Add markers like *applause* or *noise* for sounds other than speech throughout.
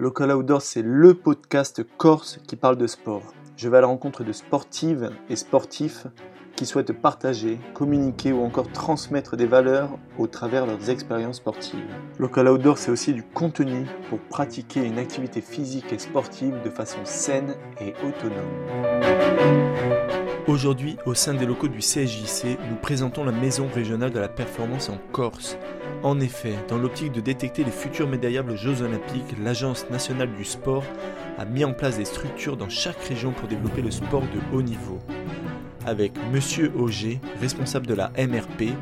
Local Outdoor, c'est le podcast corse qui parle de sport. Je vais à la rencontre de sportives et sportifs qui souhaitent partager, communiquer ou encore transmettre des valeurs au travers de leurs expériences sportives. Local Outdoor, c'est aussi du contenu pour pratiquer une activité physique et sportive de façon saine et autonome. Aujourd'hui, au sein des locaux du CSJC, nous présentons la Maison régionale de la performance en Corse. En effet, dans l'optique de détecter les futurs médaillables aux Jeux Olympiques, l'Agence nationale du sport a mis en place des structures dans chaque région pour développer le sport de haut niveau. Avec Monsieur Auger, responsable de la MRP,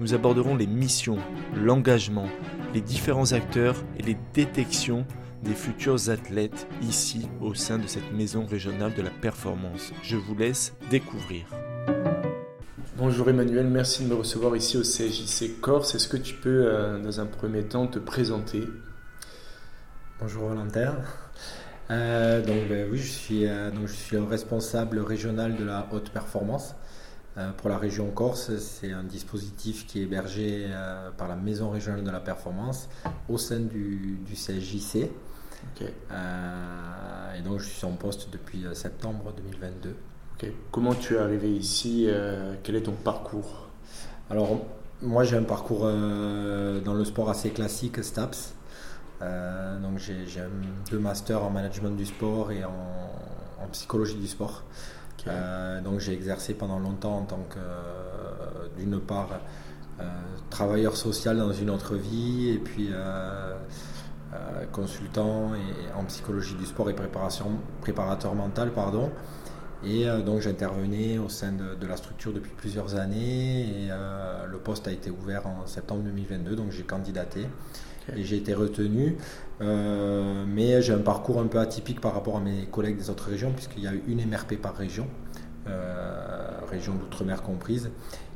nous aborderons les missions, l'engagement, les différents acteurs et les détections des futurs athlètes ici au sein de cette maison régionale de la performance. Je vous laisse découvrir. Bonjour Emmanuel, merci de me recevoir ici au CJC Corse. Est-ce que tu peux, euh, dans un premier temps, te présenter? Bonjour Valentin. Euh, donc, ben oui, je suis, euh, donc, je suis le responsable régional de la haute performance pour la région Corse. C'est un dispositif qui est hébergé par la Maison régionale de la performance au sein du, du CJC. Et donc, je suis en poste depuis septembre 2022. Comment tu es arrivé ici euh, Quel est ton parcours? Alors, moi j'ai un parcours euh, dans le sport assez classique, STAPS. Euh, donc j'ai deux masters en management du sport et en, psychologie du sport. donc j'ai exercé pendant longtemps en tant que, d'une part, travailleur social dans une autre vie et puis consultant et, en psychologie du sport et préparation, préparateur mental, pardon. Et euh, donc j'intervenais au sein de, la structure depuis plusieurs années et euh, le poste a été ouvert en septembre 2022, donc j'ai candidaté et j'ai été retenu. Euh, mais j'ai un parcours un peu atypique par rapport à mes collègues des autres régions puisqu'il y a eu une MRP par région, région d'outre-mer comprise.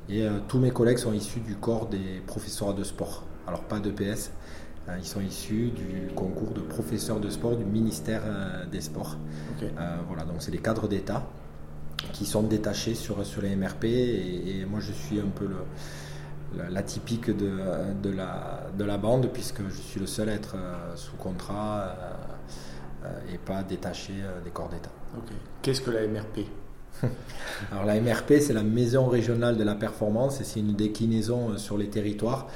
Et tous mes collègues sont issus du corps des professeurs de sport. Alors pas de PS, ils sont issus du concours de professeurs de sport du ministère des Sports. voilà, donc c'est les cadres d'État qui sont détachés sur, sur les MRP et, moi je suis un peu l'atypique de, de, la, de la bande puisque je suis le seul à être euh, sous contrat euh, et pas détaché euh, des corps d'État. Qu'est-ce que la MRP *laughs* Alors la MRP c'est la Maison régionale de la performance et c'est une déclinaison sur les territoires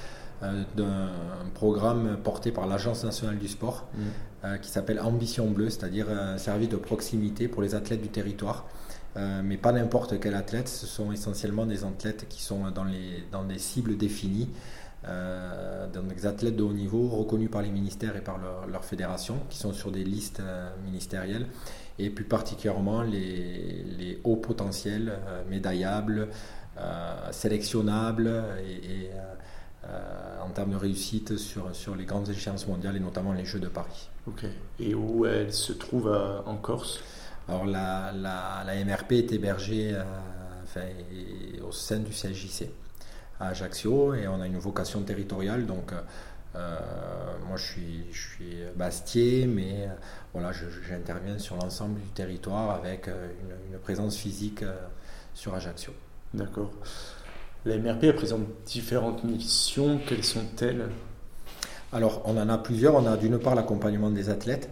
d'un programme porté par l'Agence nationale du sport mmh. qui s'appelle Ambition Bleue, c'est-à-dire un service de proximité pour les athlètes du territoire. Euh, mais pas n'importe quel athlète, ce sont essentiellement des athlètes qui sont dans, les, dans des cibles définies, euh, des athlètes de haut niveau reconnus par les ministères et par leur, leur fédération, qui sont sur des listes euh, ministérielles, et plus particulièrement les, les hauts potentiels, euh, médaillables, sélectionnables et, en termes de réussite sur, sur les grandes échéances mondiales et notamment les Jeux de Paris. Ok. Et où elles se trouvent en Corse? Alors la, MRP est hébergée euh, au sein du CSJC à Ajaccio et on a une vocation territoriale. Donc euh, moi je suis, je suis Bastier, mais euh, voilà, j'interviens sur l'ensemble du territoire avec une, présence physique sur Ajaccio. D'accord. La MRP présente différentes missions. Quelles sont-elles? Alors, on en a plusieurs. On a d'une part l'accompagnement des athlètes.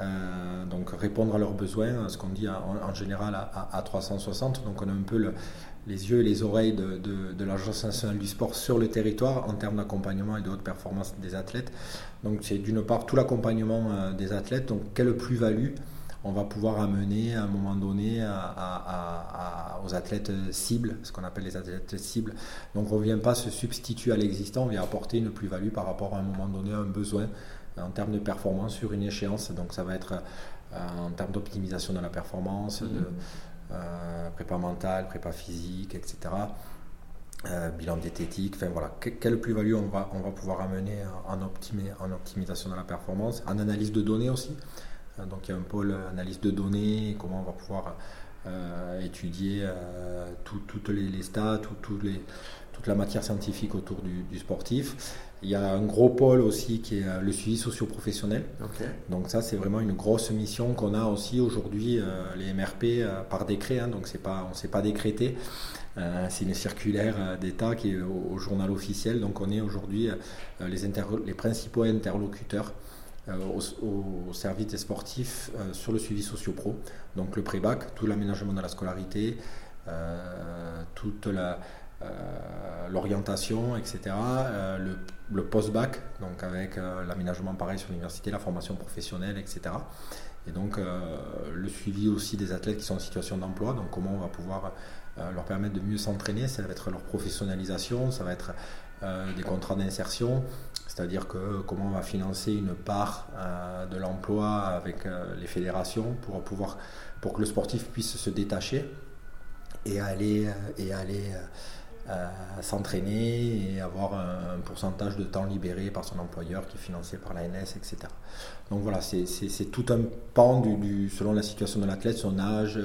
Euh, donc répondre à leurs besoins, ce qu'on dit en, général à, 360. Donc on a un peu les yeux et les oreilles de, l'Agence nationale du sport sur le territoire en termes d'accompagnement et de haute performance des athlètes. Donc c'est d'une part tout l'accompagnement euh, des athlètes, donc quelle plus-value on va pouvoir amener à un moment donné aux athlètes cibles, ce qu'on appelle les athlètes cibles. Donc on ne vient pas se substituer à l'existant, on vient apporter une plus-value par rapport à un moment donné à un besoin en termes de performance sur une échéance. Donc ça va être euh, en termes d'optimisation de la performance, de mhm. euh, prépa mentale, prépa physique, etc. Euh, bilan diététique, enfin voilà, quelle plus-value on va, on va pouvoir amener en, en optimisation de la performance, en analyse de données aussi. Donc il y a un pôle analyse de données, comment on va pouvoir étudier toutes les, stats, tout, les, toute la matière scientifique autour du sportif. Il y a un gros pôle aussi qui est euh, le suivi socio-professionnel. Donc ça, c'est vraiment une grosse mission qu'on a aussi aujourd'hui, euh, les MRP, euh, par décret. Hein, donc c'est pas, on ne s'est pas décrété. c'est une circulaire d'État qui est au, journal officiel. Donc on est aujourd'hui les, les, principaux interlocuteurs au, service des sportifs sur le suivi socio-pro. Donc le pré-bac, tout l'aménagement de la scolarité, toute la, l'orientation, etc. le, post-bac, donc avec l'aménagement pareil sur l'université, la formation professionnelle, etc. Et donc le suivi aussi des athlètes qui sont en situation d'emploi, donc comment on va pouvoir leur permettre de mieux s'entraîner, ça va être leur professionnalisation, ça va être euh, des contrats d'insertion, c'est-à-dire que comment on va financer une part euh, de l'emploi avec euh, les fédérations pour pouvoir pour que le sportif puisse se détacher et aller et aller s'entraîner et avoir un, pourcentage de temps libéré par son employeur qui est financé par l'ANS, etc. Donc voilà, c'est tout un pan du, selon la situation de l'athlète, son âge,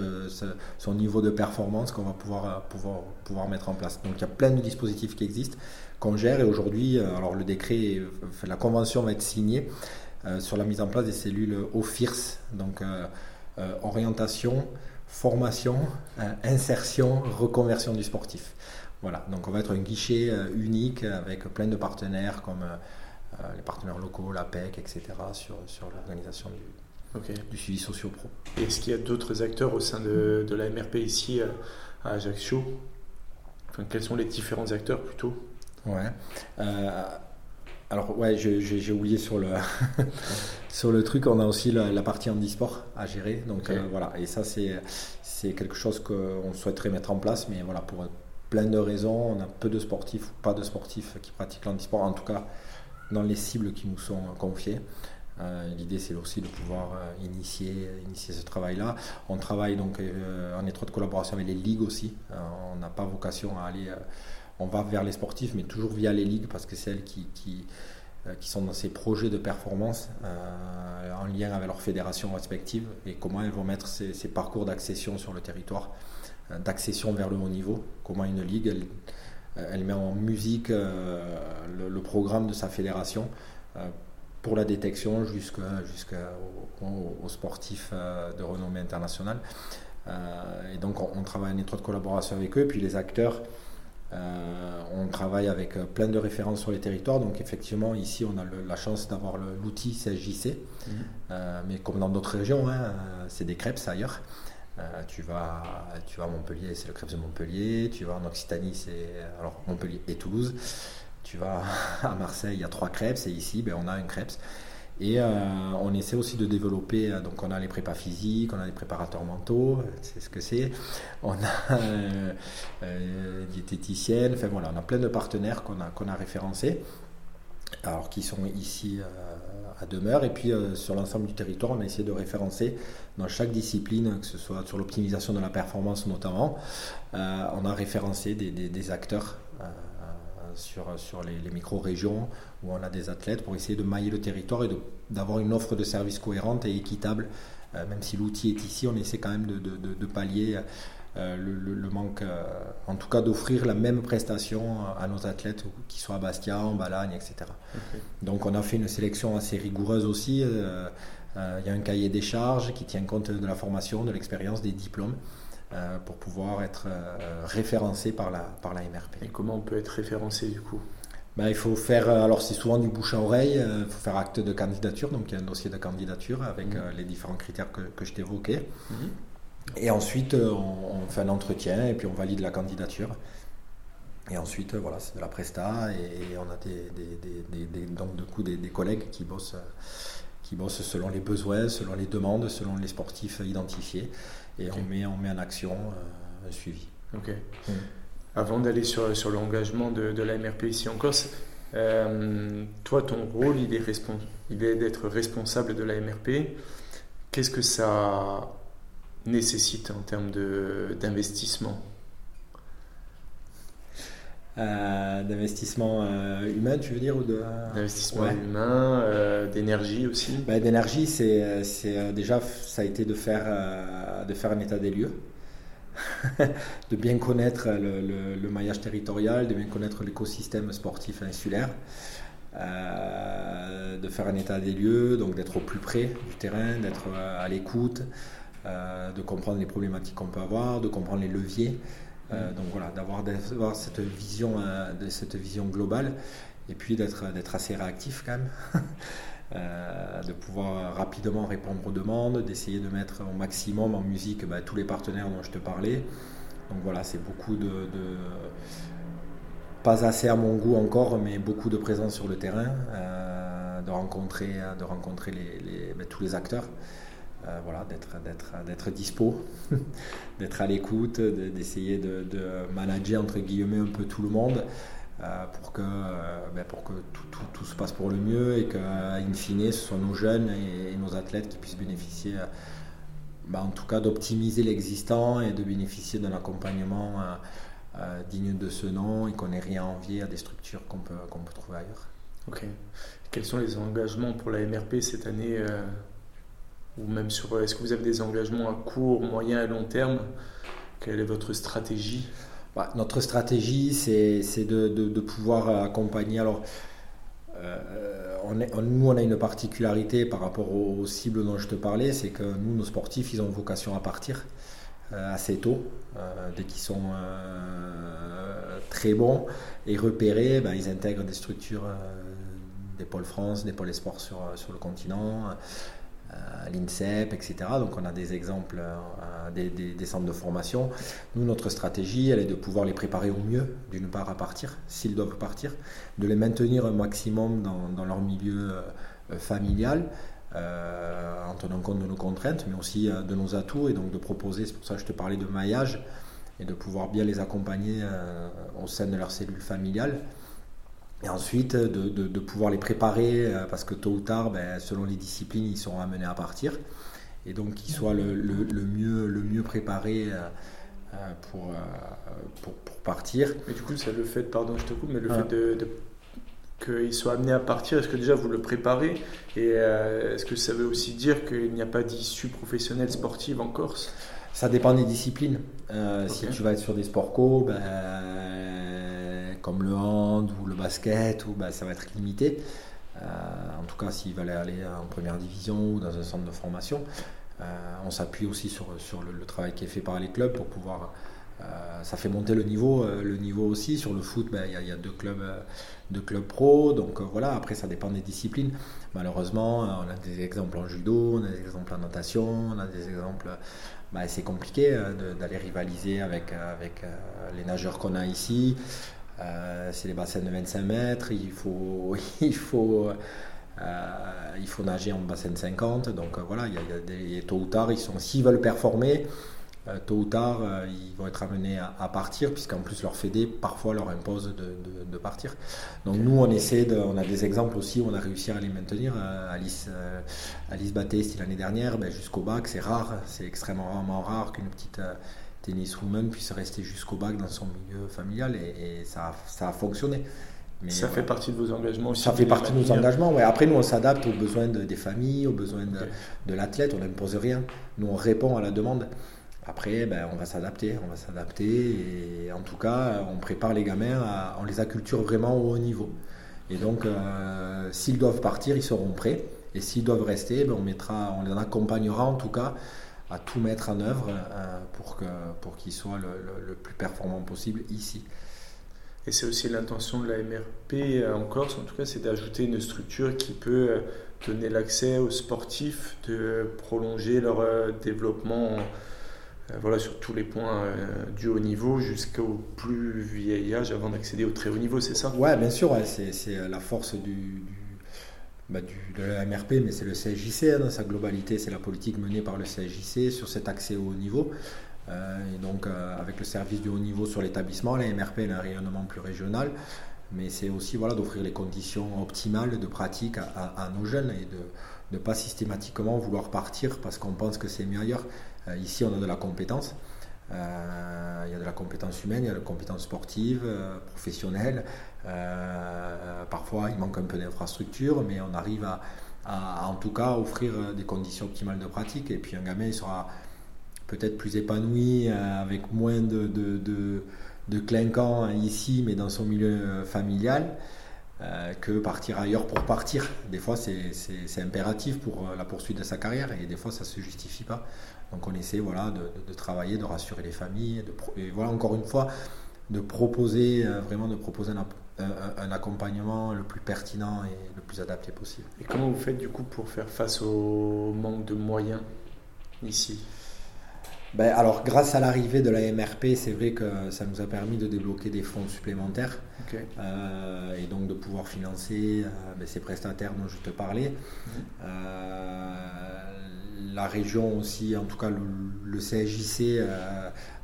son niveau de performance qu'on va pouvoir, pouvoir, pouvoir mettre en place. Donc il y a plein de dispositifs qui existent qu'on gère. Et aujourd'hui, euh, alors le décret, la convention va être signée euh, sur la mise en place des cellules OFIRS, donc euh, orientation, formation, insertion, reconversion du sportif. Voilà, donc on va être un guichet unique avec plein de partenaires comme les partenaires locaux, l'APEC, etc. sur, sur l'organisation du, du suivi socio-pro. Est-ce qu'il y a d'autres acteurs au sein de, de la MRP ici à Ajaccio? Enfin, Quels sont les différents acteurs plutôt? Ouais. Euh, alors ouais, j'ai oublié sur le *laughs* sur le truc, on a aussi la, partie handisport à gérer. Donc euh, voilà, et ça c'est c'est quelque chose qu'on souhaiterait mettre en place, mais voilà pour plein de raisons, on a peu de sportifs ou pas de sportifs qui pratiquent l'handisport, en tout cas dans les cibles qui nous sont confiées. Euh, l'idée, c'est aussi de pouvoir initier, initier ce travail-là. On travaille donc en étroite collaboration avec les ligues aussi. on n'a pas vocation à aller on va vers les sportifs, mais toujours via les ligues, parce que c'est elles qui, qui, euh, sont dans ces projets de performance euh, en lien avec leurs fédérations respectives et comment elles vont mettre ces, parcours d'accession sur le territoire, euh, d'accession vers le haut niveau, comment une ligue, elle, met en musique le, programme de sa fédération pour la détection jusqu'aux sportifs de renommée internationale. et donc on, travaille en étroite collaboration avec eux, puis les acteurs on travaille avec euh, plein de références sur les territoires. Donc effectivement, ici, on a la chance d'avoir l'outil CSJC. Mhm. Euh, mais comme dans d'autres régions, hein, c'est des crêpes ailleurs. tu, vas, tu vas à Montpellier, c'est le crêpes de Montpellier. Tu vas en Occitanie, c'est alors Montpellier et Toulouse. Tu vas *laughs* à Marseille, il y a trois crêpes. Et ici, ben, on a un crêpes. Et euh, on essaie aussi de développer, euh, donc on a les prépas physiques, on a les préparateurs mentaux, c'est ce que c'est, on a *laughs* euh, diététicienne, enfin voilà, on a plein de partenaires qu'on a, qu'on a référencés, alors qui sont ici à demeure, et puis sur l'ensemble du territoire, on a essayé de référencer dans chaque discipline, que ce soit sur l'optimisation de la performance notamment, on a référencé des acteurs sur, sur les, micro-régions où on a des athlètes pour essayer de mailler le territoire et d'avoir une offre de service cohérente et équitable. Euh, même si l'outil est ici, on essaie quand même de, de, pallier euh, le, manque, euh, en tout cas d'offrir la même prestation à nos athlètes, qu'ils soient à Bastia, en Balagne, etc. Donc on a fait une sélection assez rigoureuse aussi. Il y a un cahier des charges qui tient compte de la formation, de l'expérience, des diplômes. Euh, pour pouvoir être euh, référencé par la, par la MRP. Et comment on peut être référencé du coup? Ben, il faut faire, euh, alors c'est souvent du bouche à oreille, il faut faire acte de candidature, donc il y a un dossier de candidature avec mhm. les différents critères que, que je t'évoquais. Mhm. Et ensuite, on, fait un entretien et puis on valide la candidature. Et ensuite, voilà, c'est de la presta et, on a des, des, des, donc, de coup, des, collègues qui bossent, qui bossent selon les besoins, selon les demandes, selon les sportifs identifiés et on, met, on met en action euh, un suivi. Ok. Mm. Avant d'aller sur, sur l'engagement de, de, la MRP ici en Corse, euh, toi, ton rôle, il est, il est d'être responsable de la MRP. Qu'est-ce que ça nécessite en termes d'investissement? Euh, d'investissement humain, tu veux dire ou de d'investissement humain, d'énergie aussi? Bah, d'énergie, c'est déjà ça a été de faire de faire un état des lieux, *laughs* de bien connaître le, maillage territorial, de bien connaître l'écosystème sportif insulaire, euh, de faire un état des lieux, donc d'être au plus près du terrain, d'être à l'écoute, euh, de comprendre les problématiques qu'on peut avoir, de comprendre les leviers. Euh, mm. donc voilà, d'avoir, cette vision, de cette vision globale et puis d'être assez réactif quand même. *laughs* de pouvoir rapidement répondre aux demandes, d'essayer de mettre au maximum en musique bah, tous les partenaires dont je te parlais. Donc voilà, c'est beaucoup de, Pas assez à mon goût encore, mais beaucoup de présence sur le terrain, de rencontrer, de rencontrer bah, tous les acteurs. Euh, voilà, d'être dispo, *laughs* d'être à l'écoute, d'essayer de, manager entre guillemets un peu tout le monde euh, pour que, euh, ben, pour que tout, se passe pour le mieux et qu'in fine ce sont nos jeunes et, nos athlètes qui puissent bénéficier, ben, en tout cas d'optimiser l'existant et de bénéficier d'un accompagnement digne de ce nom et qu'on n'ait rien envié à des structures qu'on peut, qu'on peut trouver ailleurs. Ok. Quels sont les engagements pour la MRP cette année ou même sur est-ce que vous avez des engagements à court, moyen et long terme? Quelle est votre stratégie? Notre stratégie, c'est de, pouvoir accompagner. Alors, euh, nous, on a une particularité par rapport aux, cibles dont je te parlais, c'est que nous, nos sportifs, ils ont vocation à partir euh, assez tôt, euh, dès qu'ils sont très bons et repérés, ben, ils intègrent des structures des pôles France, des pôles Espoirs sur, sur le continent, l'INSEP, etc. Donc on a des exemples, euh, des, centres de formation. Nous, notre stratégie, elle est de pouvoir les préparer au mieux, d'une part à partir, s'ils doivent partir, de les maintenir un maximum dans, leur milieu euh, familial. Euh, en tenant compte de nos contraintes, mais aussi de nos atouts, et donc de proposer, c'est pour ça que je te parlais de maillage, et de pouvoir bien les accompagner au sein de leur cellule familiale. Et ensuite, de, pouvoir les préparer, euh, parce que tôt ou tard, ben, selon les disciplines, ils seront amenés à partir. Et donc, qu'ils soient le, mieux, le mieux préparés euh, euh, pour, pour, partir. Mais du coup, c'est le fait, pardon, je te coupe, mais le fait de, qu'ils soient amenés à partir, est-ce que déjà vous le préparez? Et est-ce que ça veut aussi dire qu'il n'y a pas d'issue professionnelle sportive en Corse? Ça dépend des disciplines. Si tu vas être sur des sports co, ben comme le hand ou le basket, ou, bah, ça va être limité. Euh, en tout cas, s'ils veulent aller en première division ou dans un centre de formation. Euh, on s'appuie aussi sur, sur le, travail qui est fait par les clubs pour pouvoir. Euh, ça fait monter le niveau, le niveau aussi. Sur le foot, bah, il y, a deux clubs, deux clubs pro. Donc voilà, après, ça dépend des disciplines. Malheureusement, on a des exemples en judo, on a des exemples en natation, on a des exemples bah, c'est compliqué d'aller rivaliser avec, avec les nageurs qu'on a ici. Euh, c'est les bassins de 25 mètres, il faut, *laughs* il faut, euh, il faut nager en bassin de 50. Donc euh, voilà, il y a, des, tôt ou tard, ils sont, s'ils veulent performer, tôt ou tard, ils vont être amenés à, partir, puisqu'en plus leur fédé parfois leur impose de, partir. Donc nous, on essaie de, on a des exemples aussi où on a réussi à les maintenir. Alice, Alice l'année dernière, ben, jusqu'au bac, c'est rare, c'est extrêmement rare qu'une petite tenniswoman puisse rester jusqu'au bac dans son milieu familial et, ça, ça, a fonctionné. Mais ça fait partie de vos engagements aussi Ça fait partie de nos engagements, ouais. Après, nous, on s'adapte aux besoins des familles, aux besoins de, l'athlète, on n'impose rien. Nous, on répond à la demande. Après, ben, on va s'adapter, on va s'adapter et en tout cas, on prépare les gamins, à, on les acculture vraiment au haut niveau. Et donc, euh, s'ils doivent partir, ils seront prêts. Et s'ils doivent rester, ben, on, mettra, on les accompagnera en tout cas à tout mettre en œuvre euh, pour qu'ils pour qu'ils soient le, plus performant possible ici. Et c'est aussi l'intention de la MRP euh, en Corse, en tout cas, c'est d'ajouter une structure qui peut euh, donner l'accès aux sportifs, de prolonger leur développement voilà, sur tous les points du haut niveau jusqu'au plus vieil âge avant d'accéder au très haut niveau, c'est ça? Ouais, bien sûr, c'est la force du bah, de la MRP, mais c'est le CSJC hein, dans sa globalité, c'est la politique menée par le CSJC sur cet accès au haut niveau. Euh, et donc, euh, avec le service du haut niveau sur l'établissement, la MRP a un rayonnement plus régional, mais c'est aussi voilà, d'offrir les conditions optimales de pratique à, nos jeunes et de ne pas systématiquement vouloir partir parce qu'on pense que c'est mieux ailleurs. Euh, ici, on a de la compétence. il y a de la compétence humaine, il y a de la compétence sportive, professionnelle, euh, parfois, il manque un peu d'infrastructure, mais on arrive à, en tout cas, offrir euh, des conditions optimales de pratique. Et puis, un gamin, sera peut-être plus épanoui, euh, avec moins de, de, de, clinquants ici, mais dans son milieu familial. que partir ailleurs pour partir. Des fois, c'est impératif pour la poursuite de sa carrière et des fois, ça ne se justifie pas. Donc, on essaie voilà, de, travailler, de rassurer les familles. et voilà, encore une fois, de proposer, vraiment de proposer un, accompagnement le plus pertinent et le plus adapté possible. Et comment vous faites du coup pour faire face au manque de moyens ici? Ben, alors, grâce à l'arrivée de la MRP, c'est vrai que ça nous a permis de débloquer des fonds supplémentaires euh, et donc de pouvoir financer euh, ben, ces prestataires dont je te parlais. Mhm. Euh, la région aussi, en tout cas le, CSJC,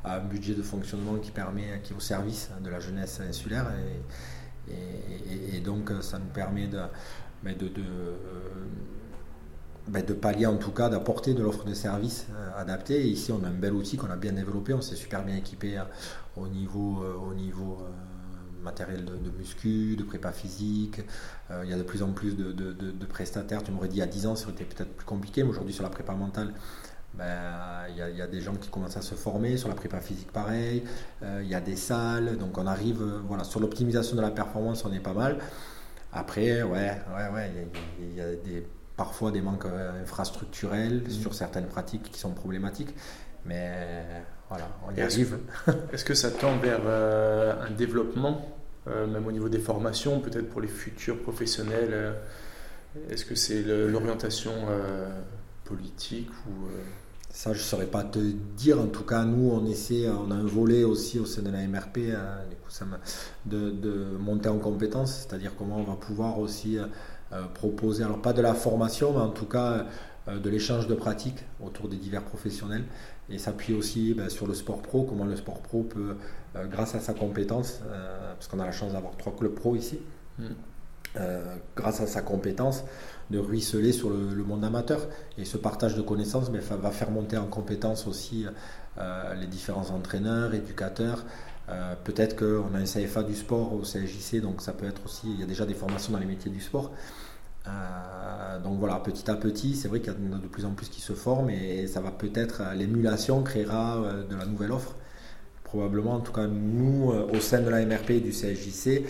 a un budget de fonctionnement qui permet, qui est au service de la jeunesse insulaire et, donc ça nous permet de, ben, de pallier en tout cas, d'apporter de l'offre de services euh, adaptée. ici, on a un bel outil qu'on a bien développé, on s'est super bien équipé euh, au niveau, euh, au niveau matériel de, muscu, de prépa physique. il y a de plus en plus de, prestataires. Tu m'aurais dit il y a 10 ans, ça aurait été peut-être plus compliqué, mais aujourd'hui, sur la prépa mentale, ben, il, y a, des gens qui commencent à se former, sur la prépa physique pareil, il y a des salles, donc on arrive, voilà, sur l'optimisation de la performance, on est pas mal. Après, ouais, ouais, ouais, il y a des parfois des manques euh, infrastructurels mm. sur certaines pratiques qui sont problématiques. Mais voilà, on y arrive. Est-ce que ça tend vers euh, un développement, euh, même au niveau des formations, peut-être pour les futurs professionnels Est-ce que c'est l'orientation politique ou ça, je ne saurais pas te dire. En tout cas, nous, on essaie, on a un volet aussi au sein de la MRP de, de, monter en compétences, c'est-à-dire comment on va pouvoir aussi euh, proposer, alors pas de la formation, mais en tout cas euh, de l'échange de pratiques autour des divers professionnels et s'appuyer aussi ben, sur le sport pro, comment le sport pro peut, euh, grâce à sa compétence, parce qu'on a la chance d'avoir trois clubs pro ici, mm. grâce à sa compétence, de ruisseler sur le, monde amateur. Et ce partage de connaissances ben, va faire monter en compétence aussi les différents entraîneurs, éducateurs. Peut-être qu'on a un CFA du sport au CSJC, donc ça peut être aussi, il y a déjà des formations dans les métiers du sport. Euh, donc voilà, petit à petit, c'est vrai qu'il y en a de plus en plus qui se forment et ça va peut-être, euh, l'émulation créera euh, de la nouvelle offre. Probablement, en tout cas, nous, au sein de la MRP et du CSJC,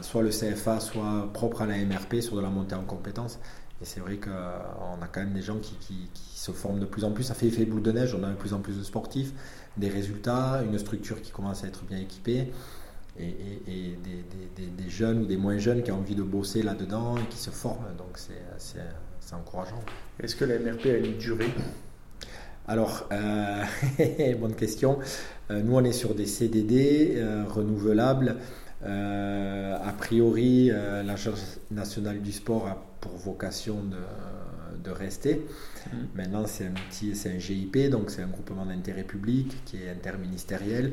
soit le CFA, soit propre à la MRP sur de la montée en compétences. Et c'est vrai qu'on a quand même des gens qui, se forment de plus en plus. Ça fait effet boule de neige, on a de plus en plus de sportifs, des résultats, une structure qui commence à être bien équipée et, des, jeunes ou des moins jeunes qui ont envie de bosser là-dedans et qui se forment. Donc c'est encourageant. Est-ce que la MRP a une durée? Alors, euh, *laughs* bonne question. Euh, nous, on est sur des CDD euh, renouvelables. a priori, l'Agence nationale du sport a pour vocation de, de rester. Mmh. Maintenant, c'est un petit, c'est un GIP, donc c'est un groupement d'intérêt public qui est interministériel.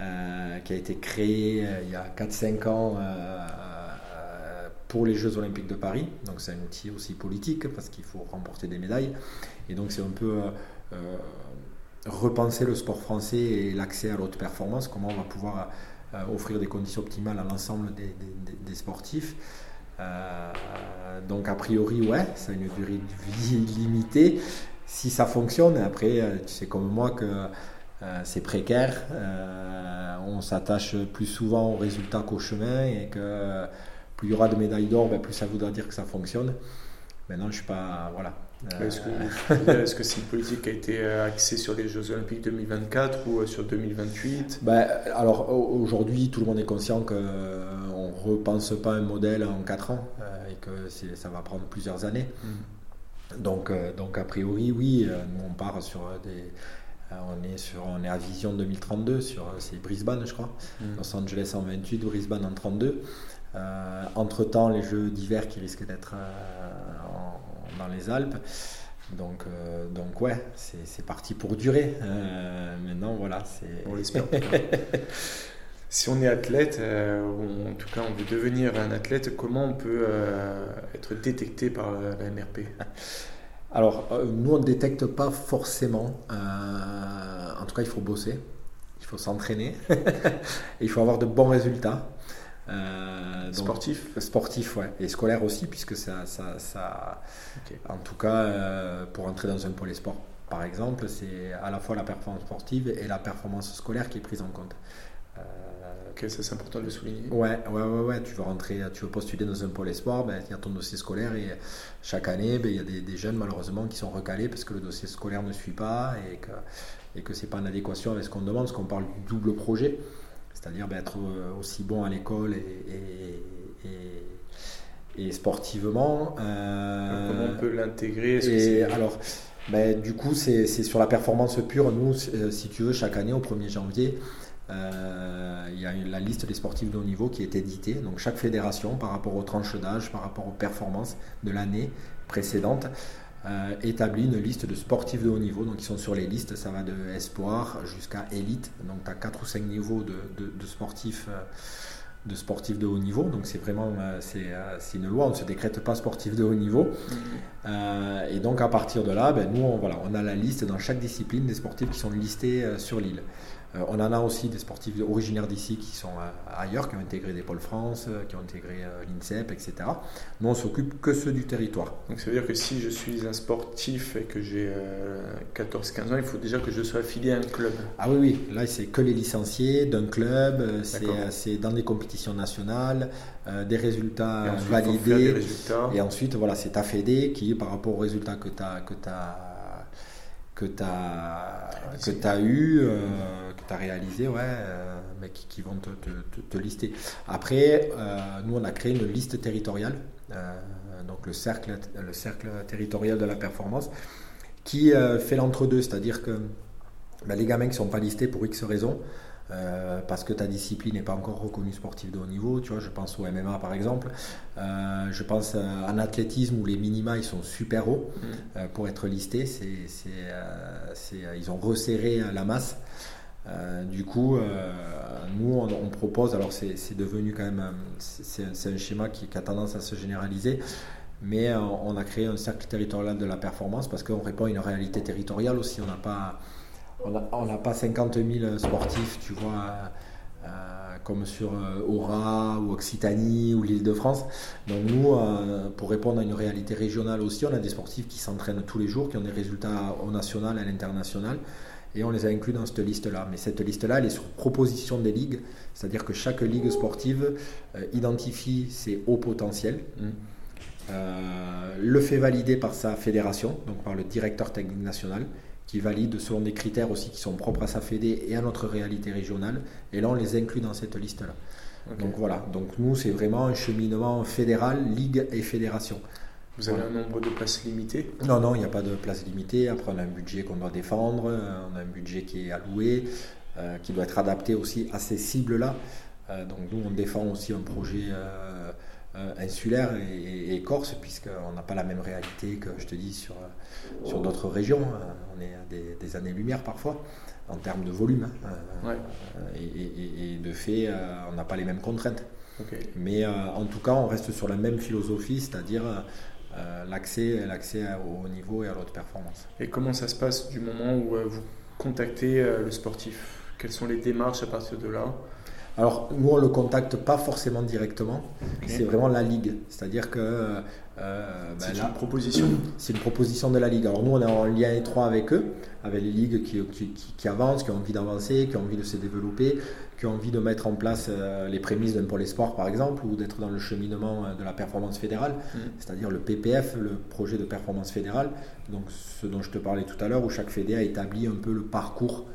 Euh, qui a été créé euh, il y a 4-5 ans euh, pour les Jeux Olympiques de Paris. Donc c'est un outil aussi politique parce qu'il faut remporter des médailles. Et donc c'est un peu repenser le sport français et l'accès à l'haute performance, comment on va pouvoir offrir des conditions optimales à l'ensemble des, sportifs. donc a priori, ouais, ça a une durée de vie *laughs* limitée. Si ça fonctionne, après, tu sais comme moi que c'est précaire, euh, on s'attache plus souvent aux résultats qu'au chemin et que plus il y aura de médailles d'or, ben, plus ça voudra dire que ça fonctionne. Maintenant, je suis pas. Voilà. *laughs* Est-ce que c'est une politique qui a été axée sur les Jeux Olympiques 2024 ou sur 2028 ben, Alors aujourd'hui, tout le monde est conscient qu'on ne repense pas un modèle en 4 ans et que ça va prendre plusieurs années. Mm. Donc, donc a priori, oui, nous on part sur des, euh, on est, sur, on est à Vision 2032, sur, euh, c'est Brisbane, je crois. Mm. Los Angeles en 28, Brisbane en 32. Euh, entre-temps, les jeux d'hiver qui risquent d'être dans les Alpes. Donc, donc ouais, c'est parti pour durer. maintenant, voilà, c'est. On l'espère. *laughs* si on est athlète, ou en tout cas on veut devenir un athlète, comment on peut être détecté par la MRP alors, euh, nous, on ne détecte pas forcément. Euh, en tout cas, il faut bosser, il faut s'entraîner, et *laughs* il faut avoir de bons résultats. Euh, sportif Sportif, ouais. Et scolaire aussi, puisque ça. ça, ça En tout cas, pour entrer dans un pôle sport, par exemple, c'est à la fois la performance sportive et la performance scolaire qui est prise en compte c'est important de le souligner. Ouais, ouais, ouais, ouais, Tu veux rentrer, tu veux postuler dans un pôle espoir, ben, il y a ton dossier scolaire et chaque année, ben, il y a des, jeunes malheureusement qui sont recalés parce que le dossier scolaire ne suit pas et que, et que c'est pas en adéquation avec ce qu'on demande, parce qu'on parle du double projet. c'est-à-dire ben, être aussi bon à l'école et, sportivement. Comment on peut l'intégrer? Et alors, ben, du coup, c'est sur la performance pure. Nous, si tu veux, chaque année, au 1er janvier, euh, il y a la liste des sportifs de haut niveau qui est éditée. Donc chaque fédération, par rapport aux tranches d'âge, par rapport aux performances de l'année précédente, euh, établit une liste de sportifs de haut niveau. Donc ils sont sur les listes, ça va de espoir jusqu'à élite. Donc tu as 4 ou 5 niveaux de, sportifs. Euh, de sportifs de haut niveau. Donc c'est vraiment c'est, une loi, on ne se décrète pas sportif de haut niveau. Et donc à partir de là, ben, nous voilà, on a la liste dans chaque discipline des sportifs qui sont listés sur l'île. Euh, on en a aussi des sportifs originaires d'ici qui sont euh, ailleurs, qui ont intégré des pôles France, euh, qui ont intégré l'INSEP, etc. Nous, on s'occupe que ceux du territoire. Donc ça veut dire que si je suis un sportif et que j'ai 14-15 ans, il faut déjà que je sois affilié à un club. Ah oui, oui, là c'est que les licenciés d'un club, c'est dans des compétitions nationales, des résultats validés. Et ensuite, voilà, c'est ta fédé qui, par rapport aux résultats que tu as, que as, que tu as, que as eu, tu as réalisé, ouais, euh, mais qui, vont te, lister. Après, euh, nous, on a créé une liste territoriale, euh, donc le cercle, le cercle territorial de la performance, qui fait l'entre-deux, c'est-à-dire que ben, les gamins qui ne sont pas listés pour X raisons, parce que ta discipline n'est pas encore reconnue sportive de haut niveau. Tu vois, je pense au MMA par exemple. je pense en athlétisme où les minima ils sont super hauts mmh. pour être listés. C'est, ils ont resserré la masse. Euh, du coup, euh, nous, on, propose, alors c'est devenu quand même, c'est un schéma qui, a tendance à se généraliser, mais euh, on a créé un cercle territorial de la performance parce qu'on répond à une réalité territoriale aussi. On n'a pas, on n'a pas 50 000 sportifs, tu vois, comme sur Aura ou Occitanie ou l'île de France. Donc nous, pour répondre à une réalité régionale aussi, on a des sportifs qui s'entraînent tous les jours, qui ont des résultats au national et à l'international et on les a inclus dans cette liste-là. Mais cette liste-là, elle est sur proposition des ligues, c'est-à-dire que chaque ligue sportive euh, identifie ses hauts potentiels, mm. euh, le fait valider par sa fédération, donc par le directeur technique national, qui valide selon des critères aussi qui sont propres à sa fédé et à notre réalité régionale, et là on les inclut dans cette liste-là. Donc voilà, donc nous c'est vraiment un cheminement fédéral, ligue et fédération. Vous avez un nombre de places limité Non, non, il n'y a pas de place limitée. Après, on a un budget qu'on doit défendre, euh, on a un budget qui est alloué, euh, qui doit être adapté aussi à ces cibles-là. Euh, donc nous, on défend aussi un projet insulaire et, corse, puisqu'on n'a pas la même réalité que, je te dis, sur, sur d'autres régions. on est à des, années-lumière parfois, en termes de volume. Hein. et, de fait, on n'a pas les mêmes contraintes. Mais en tout cas, on reste sur la même philosophie, c'est-à-dire l'accès, l'accès au niveau et à l'autre performance. Et comment ça se passe du moment où euh, vous contactez euh, le sportif? Quelles sont les démarches à partir de là? Alors, nous, on ne le contacte pas forcément directement. C'est vraiment la Ligue. C'est-à-dire que. Ben c'est une proposition C'est une proposition de la Ligue. Alors, nous, on est en lien étroit avec eux, avec les ligues qui, qui avancent, qui ont envie d'avancer, qui ont envie de se développer, envie de mettre en place euh, les prémices d'un pôle sport par exemple, ou d'être dans le cheminement euh, de la performance fédérale, mm. c'est-à-dire le PPF, le projet de performance fédérale, donc ce dont je te parlais tout à l'heure, où chaque fédé a établi un peu le parcours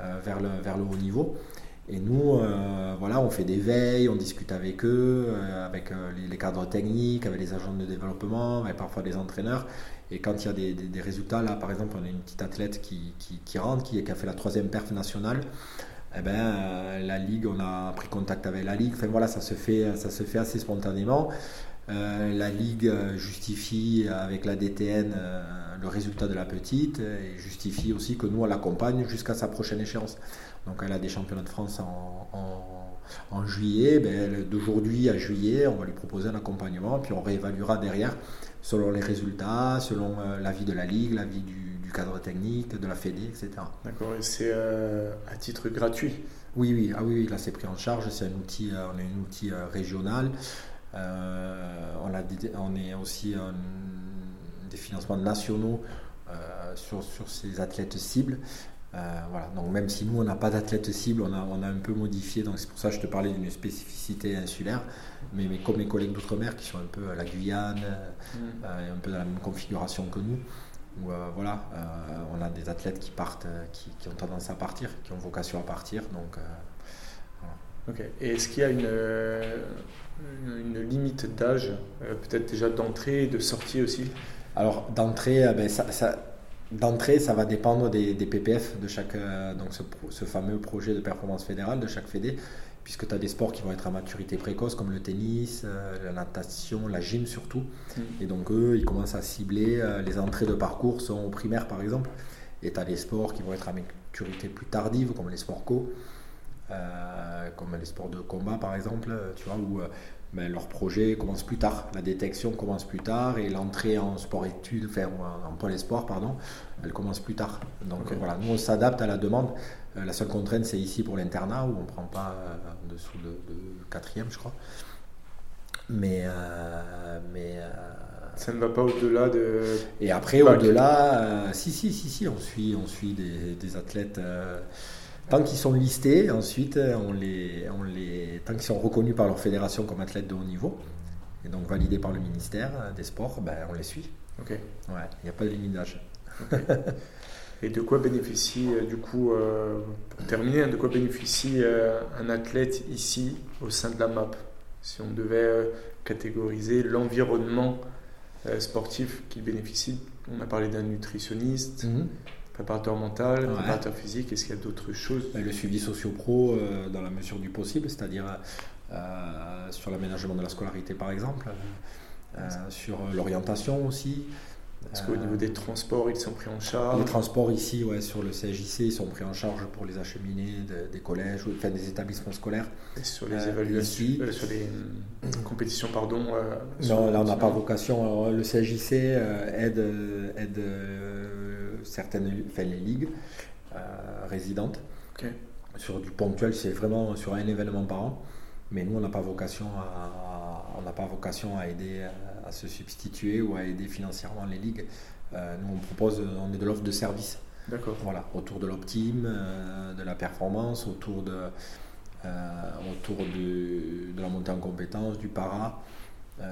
euh, vers, le, vers le haut niveau. Et nous, voilà, on fait des veilles, on discute avec eux, avec les, cadres techniques, avec les agents de développement, avec parfois des entraîneurs. Et quand il y a des, résultats, là par exemple, on a une petite athlète qui, qui, rentre, qui, qui, a fait la troisième perf nationale eh ben, euh, la Ligue, on a pris contact avec la Ligue. Enfin voilà, ça se fait, ça se fait assez spontanément. Euh, la Ligue justifie avec la DTN euh, le résultat de la petite et justifie aussi que nous, on jusqu'à sa prochaine échéance. Donc elle a des championnats de France en, juillet. Ben, D'aujourd'hui à juillet, on va lui proposer un accompagnement, puis on réévaluera derrière selon les résultats, selon l'avis de la Ligue, l'avis du, cadre technique, de la Fédé, etc. D'accord, et c'est euh, à titre gratuit Oui, oui, ah oui, là c'est pris en charge, c'est un outil, euh, on est un outil euh, régional. on, a on est aussi des financements nationaux sur, sur, ces athlètes cibles. voilà. Donc même si nous on n'a pas d'athlètes cibles, on a, on a un peu modifié. Donc c'est pour ça que je te parlais d'une spécificité insulaire. Mais, mais comme mes collègues d'outre-mer qui sont un peu à la Guyane, mmh. un peu dans la même configuration que nous, où euh, voilà, euh, on a des athlètes qui partent, euh, qui, qui, ont tendance à partir, qui ont vocation à partir. Donc. Et est-ce qu'il y a une, une limite d'âge, peut-être déjà d'entrée et de sortie aussi? Alors d'entrée, ben, ça, D'entrée, ça va dépendre des, PPF de chaque, donc ce, fameux projet de performance fédérale de chaque fédé puisque tu as des sports qui vont être à maturité précoce, comme le tennis, euh, la natation, la gym surtout. Mm. Et donc eux, ils commencent à cibler, euh, les entrées de parcours sont au primaire par exemple, et tu as des sports qui vont être à maturité plus tardive, comme les sports co, euh, comme les sports de combat par exemple, tu vois, où ben, leur projet commence plus tard, la détection commence plus tard, et l'entrée en sport-études, enfin en, en sport pardon, elle commence plus tard. Donc voilà, nous on s'adapte à la demande. Euh, la seule contrainte, c'est ici pour l'internat, où on ne prend pas en euh, dessous de, quatrième, je crois. Mais. Euh, mais ça ne va pas au-delà de. Et après, au-delà, si, si, si, si, on suit, on suit des, athlètes. Tant qu'ils sont listés, ensuite, on les, on les, tant qu'ils sont reconnus par leur fédération comme athlètes de haut niveau, et donc validés par le ministère des Sports, ben, on les suit. Ok. Ouais, il n'y a pas de limite d'âge. Et de quoi bénéficie, euh, du coup, euh, pour terminer, de quoi bénéficie euh, un athlète ici au sein de la MAP Si on devait catégoriser l'environnement sportif qu'il bénéficie, on a parlé d'un nutritionniste, mhm. Préparateur mental, préparateur physique, est-ce qu'il y a d'autres choses ben, Le suivi socio-pro dans la mesure du possible, c'est-à-dire sur l'aménagement de la scolarité par exemple, sur l'orientation aussi. Est-ce qu'au niveau des transports, ils sont pris en charge Les transports ici, ouais, sur le CJC, ils sont pris en charge pour les acheminés des collèges, enfin des établissements scolaires. Et sur les euh, évaluations, euh, sur les euh, compétitions, pardon Non, là on n'a pas vocation. le CJC aide, aide certaines, enfin, les ligues résidentes. Sur du ponctuel, c'est vraiment sur un événement par an. Mais nous, on n'a pas vocation à, on n'a pas vocation à aider à se substituer ou à aider financièrement les ligues. Euh, nous, on propose, on est de l'offre de service. D'accord. Voilà, autour de l'optime, euh, de la performance, autour de, euh, autour de, de, la montée en compétences, du para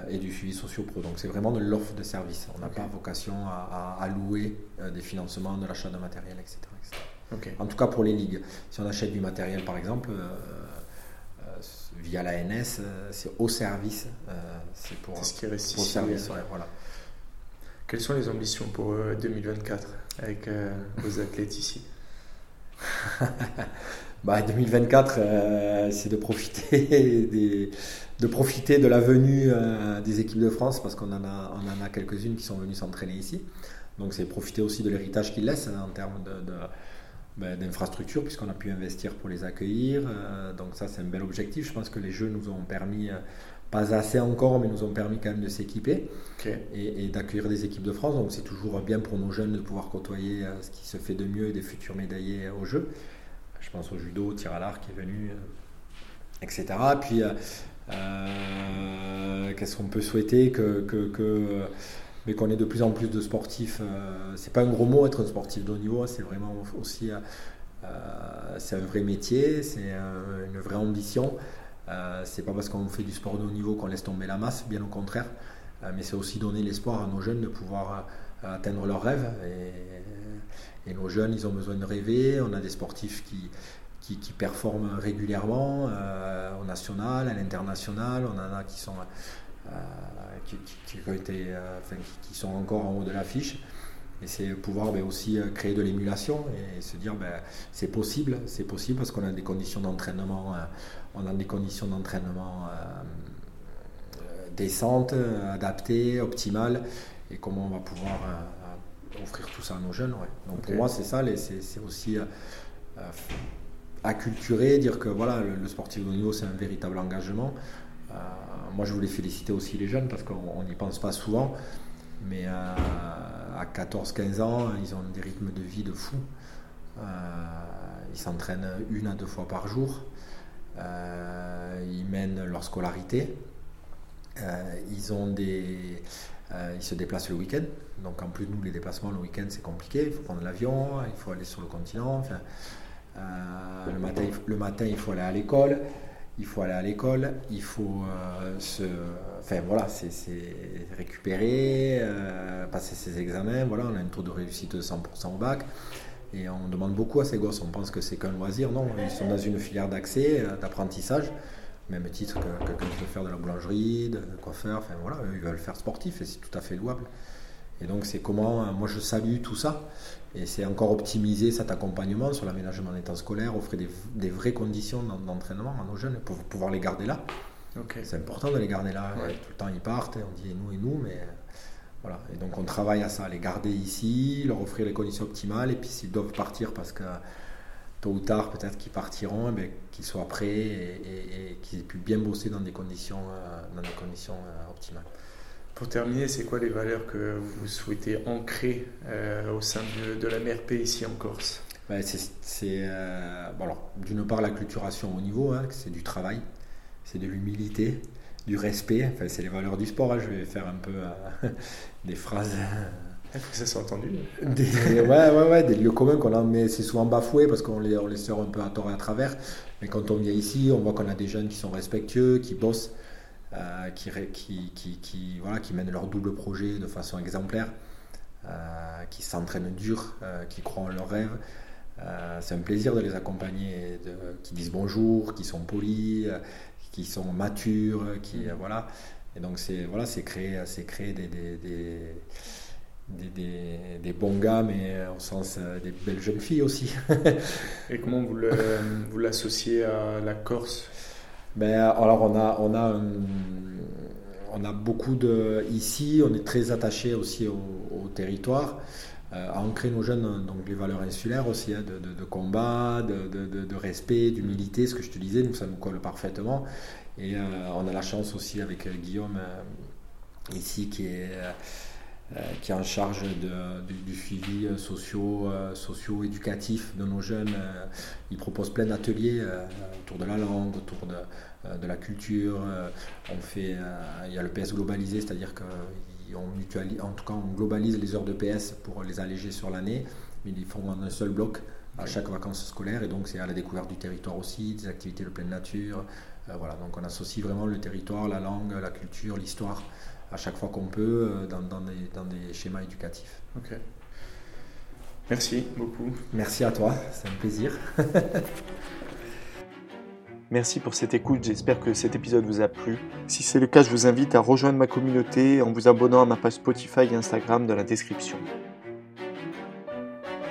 et du suivi socio-pro. Donc c'est vraiment de l'offre de service. On n'a pas vocation à, à, louer des financements, de l'achat de matériel, etc. En tout cas pour les ligues. Si on achète du matériel par exemple, via l'ANS, euh, c'est au service. Euh, c'est pour ce qui reste au service. voilà. Quelles sont les ambitions pour 2024 euh, avec vos athlètes ici? *laughs* bah, 2024, c'est de profiter *laughs* des, de profiter de la venue des équipes de France parce qu'on en a, on en a quelques-unes qui sont venues s'entraîner ici. Donc c'est profiter aussi de l'héritage qu'ils laissent hein, en termes de ben, d'infrastructures puisqu'on a pu investir pour les accueillir. Euh, donc ça c'est un bel objectif. Je pense que les jeux nous ont permis, euh, pas assez encore, mais nous ont permis quand même de s'équiper et, d'accueillir des équipes de France. Donc c'est toujours bien pour nos jeunes de pouvoir côtoyer euh, ce qui se fait de mieux et des futurs médaillés aux Jeux. Je pense au judo, au tir à l'arc qui est venu, etc. Puis qu'est-ce qu'on peut souhaiter que, mais qu'on ait de plus en plus de sportifs. Euh, c'est pas un gros mot être un sportif de haut niveau, c'est vraiment aussi euh, euh, c'est un vrai métier, c'est une vraie ambition. c'est pas parce qu'on fait du sport de haut niveau qu'on laisse tomber la masse, bien au contraire. mais c'est aussi donner l'espoir à nos jeunes de pouvoir atteindre leurs rêves. Et, nos jeunes, ils ont besoin de rêver. On a des sportifs qui, qui, performent régulièrement au national, à l'international. On en a qui sont euh, euh, qui, sont encore en haut de l'affiche. Et c'est pouvoir ben, aussi euh, créer de l'émulation et se dire ben, c'est possible, c'est possible parce qu'on a des conditions d'entraînement, on a des conditions d'entraînement décentes, adaptées, optimales, et comment on va pouvoir offrir tout ça à nos jeunes. Donc pour moi c'est ça, c'est aussi acculturer, dire que voilà le, sportif de haut niveau c'est un véritable engagement. Euh, moi, je voulais féliciter aussi les jeunes parce qu'on n'y pense pas souvent. Mais euh, à 14-15 ans, ils ont des rythmes de vie de fou. Euh, ils s'entraînent une à deux fois par jour. ils mènent leur scolarité. ils, ont des, ils se déplacent le week-end. Donc en plus, nous, les déplacements le week-end, c'est compliqué. Il faut prendre l'avion, il faut aller sur le continent. le, matin, le matin, il faut aller à l'école il faut aller à l'école, il faut euh, se, enfin voilà, c'est récupérer, euh, passer ses examens. Voilà, on a un taux de réussite de 100% au bac. Et on demande beaucoup à ces gosses. On pense que c'est qu'un loisir. Non, ils sont dans une filière d'accès, euh, d'apprentissage, même titre que quelqu'un qui veut faire de la boulangerie, de coiffeur. Enfin voilà, ils veulent faire sportif et c'est tout à fait louable. Et donc c'est comment, euh, moi je salue tout ça. Et c'est encore optimiser cet accompagnement sur l'aménagement des temps scolaires, offrir des, vraies conditions d'entraînement à nos jeunes pour pouvoir les garder là. C'est important de les garder là. Tout le temps ils partent, on dit et nous et nous, mais voilà. Et donc on travaille à ça, les garder ici, leur offrir les conditions optimales. Et puis s'ils doivent partir parce que tôt ou tard peut-être qu'ils partiront, eh qu'ils soient prêts et, qu'ils aient pu bien bosser dans des conditions, euh, dans des conditions euh, optimales. Pour terminer, c'est quoi les valeurs que vous souhaitez ancrer euh, au sein de, la MRP ici en Corse? C'est d'une part la culturation au niveau, hein, c'est du travail, c'est de l'humilité, du respect. Enfin, c'est les valeurs du sport. Hein. Je vais faire un peu euh, *laughs* des phrases. Il faut que ça soit entendu. Des, ouais, ouais, ouais, des lieux communs qu'on a, mais c'est souvent bafoué parce qu'on les, on les sort un peu à tort et à travers. Mais quand on vient ici, on voit qu'on a des jeunes qui sont respectueux, qui bossent, euh, qui, voilà, qui mènent leur double projet de façon exemplaire, euh, qui s'entraînent dur, qui croient en leurs rêves. c'est un plaisir de les accompagner, qui disent bonjour, qui sont polis, qui sont matures, qui voilà. Et donc c'est voilà, créer, créer des, des, des, des, bons gars, mais au sens euh, des belles jeunes filles aussi. *laughs* Et comment vous l'associez à la Corse? Ben, alors on a, on a, on a beaucoup de ici, on est très attaché aussi au territoire. Euh, à ancrer nos jeunes donc les valeurs insulaires aussi, hein, de, combat, de, respect, d'humilité, ce que je te disais, nous ça nous colle parfaitement. Et euh, on a la chance aussi avec euh, Guillaume ici qui est qui est en charge du, suivi socio, socio-éducatif de nos jeunes. Il propose plein d'ateliers autour de la langue, autour de, la culture. On fait, il y a le PS globalisé, c'est-à-dire que on en tout cas, on globalise les heures de PS pour les alléger sur l'année, mais ils font un seul bloc à chaque vacances scolaires, et donc c'est à la découverte du territoire aussi, des activités de pleine nature. Euh, voilà, donc on associe vraiment le territoire, la langue, la culture, l'histoire à chaque fois qu'on peut euh, dans, dans, des, dans, des, schémas éducatifs. Ok. Merci beaucoup. Merci à toi, c'est un plaisir. *laughs* Merci pour cette écoute, j'espère que cet épisode vous a plu. Si c'est le cas, je vous invite à rejoindre ma communauté en vous abonnant à ma page Spotify et Instagram dans la description.